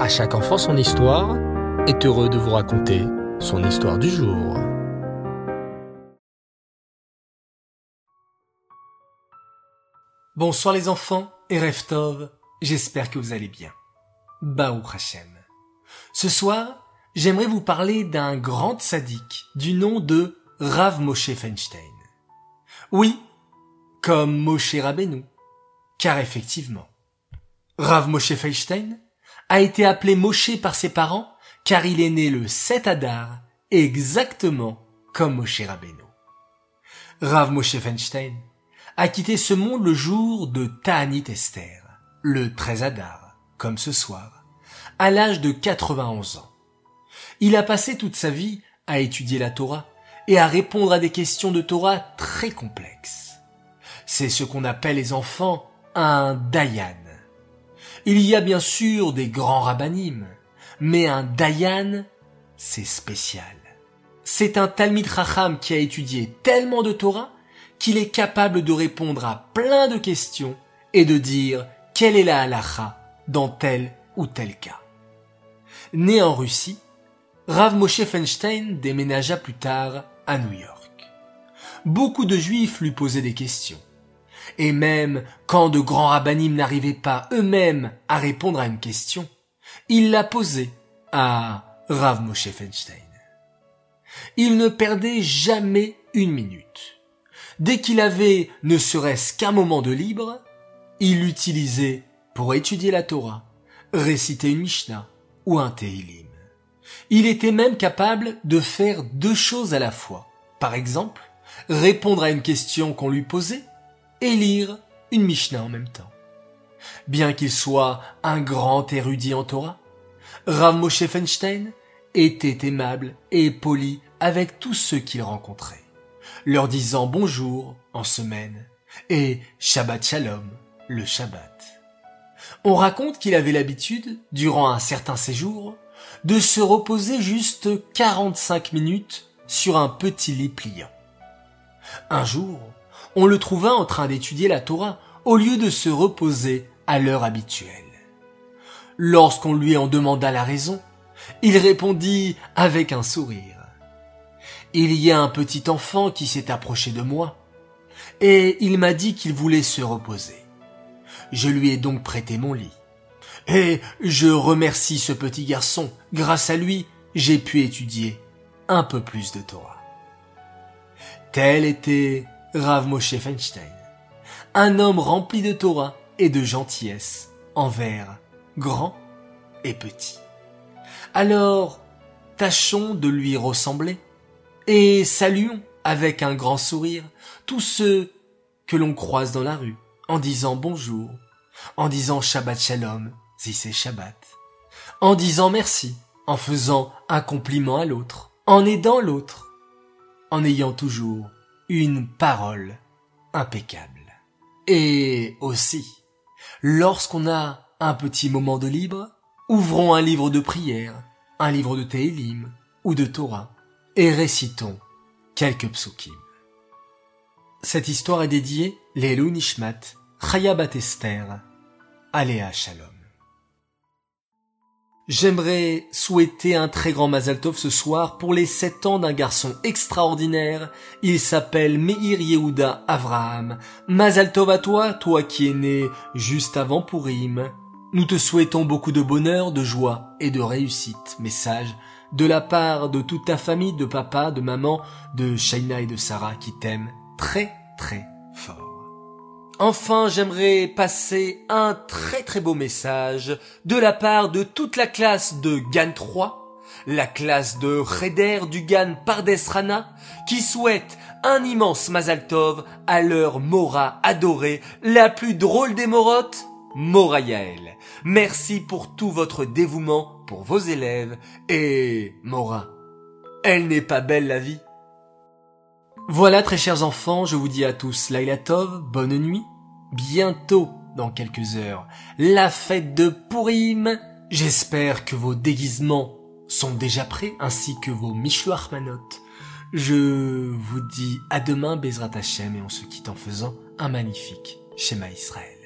À chaque enfant son histoire est heureux de vous raconter son histoire du jour. Bonsoir les enfants et Reftov, j'espère que vous allez bien. Baou Hashem. Ce soir, j'aimerais vous parler d'un grand sadique du nom de Rav Moshe Feinstein. Oui, comme Moshe Rabbeinu. Car effectivement, Rav Moshe Feinstein a été appelé Moshe par ses parents car il est né le 7 Adar, exactement comme Moshe Rabbeinu. Rav Moshe Feinstein a quitté ce monde le jour de Ta'anit Esther, le 13 Adar, comme ce soir, à l'âge de 91 ans. Il a passé toute sa vie à étudier la Torah et à répondre à des questions de Torah très complexes. C'est ce qu'on appelle les enfants un Dayan. Il y a bien sûr des grands rabbinim, mais un Dayan, c'est spécial. C'est un Talmid Racham qui a étudié tellement de Torah qu'il est capable de répondre à plein de questions et de dire quelle est la halacha dans tel ou tel cas. Né en Russie, Rav Moshe Feinstein déménagea plus tard à New York. Beaucoup de juifs lui posaient des questions. Et même quand de grands rabbinim n'arrivaient pas eux-mêmes à répondre à une question, il la posait à Rav Moshe Feinstein. Il ne perdait jamais une minute. Dès qu'il avait ne serait-ce qu'un moment de libre, il l'utilisait pour étudier la Torah, réciter une Mishnah ou un Tehillim. Il était même capable de faire deux choses à la fois. Par exemple, répondre à une question qu'on lui posait et lire une Mishnah en même temps. Bien qu'il soit un grand érudit en Torah, Rav Moshe Feinstein était aimable et poli avec tous ceux qu'il rencontrait leur disant bonjour en semaine et Shabbat Shalom le Shabbat. On raconte qu'il avait l'habitude, durant un certain séjour, de se reposer juste 45 minutes sur un petit lit pliant. Un jour, on le trouva en train d'étudier la Torah au lieu de se reposer à l'heure habituelle. Lorsqu'on lui en demanda la raison, il répondit avec un sourire il y a un petit enfant qui s'est approché de moi, et il m'a dit qu'il voulait se reposer. Je lui ai donc prêté mon lit. Et je remercie ce petit garçon. Grâce à lui, j'ai pu étudier un peu plus de Torah. Tel était Rav Moshe Feinstein, un homme rempli de Torah et de gentillesse envers grand et petit. Alors, tâchons de lui ressembler et saluons avec un grand sourire tous ceux que l'on croise dans la rue en disant bonjour, en disant Shabbat Shalom si c'est Shabbat, en disant merci, en faisant un compliment à l'autre, en aidant l'autre, en ayant toujours une parole impeccable. Et aussi, lorsqu'on a un petit moment de libre, ouvrons un livre de prière, un livre de Tehillim ou de Torah, et récitons quelques psukim. Cette histoire est dédiée Lelou Nishmat, Chayabat Esther, Aléa Shalom. J'aimerais souhaiter un très grand Mazal Tov ce soir pour les sept ans d'un garçon extraordinaire. Il s'appelle Meir Yehuda Avraham. Mazal Tov à toi, toi qui es né juste avant Purim. Nous te souhaitons beaucoup de bonheur, de joie et de réussite. Message de la part de toute ta famille, de papa, de maman, de Shaina et de Sarah qui t'aiment très très fort. Enfin, j'aimerais passer un très très beau message de la part de toute la classe de GAN 3, la classe de Reder du GAN Pardesrana, qui souhaite un immense Mazaltov à leur Mora adorée, la plus drôle des Morottes, Mora. Merci pour tout votre dévouement pour vos élèves et Mora. Elle n'est pas belle la vie. Voilà très chers enfants, je vous dis à tous Lailatov, bonne nuit. Bientôt, dans quelques heures, la fête de Purim. J'espère que vos déguisements sont déjà prêts, ainsi que vos Manot. Je vous dis à demain, Bezrat Hashem, et on se quitte en faisant un magnifique schéma Israël.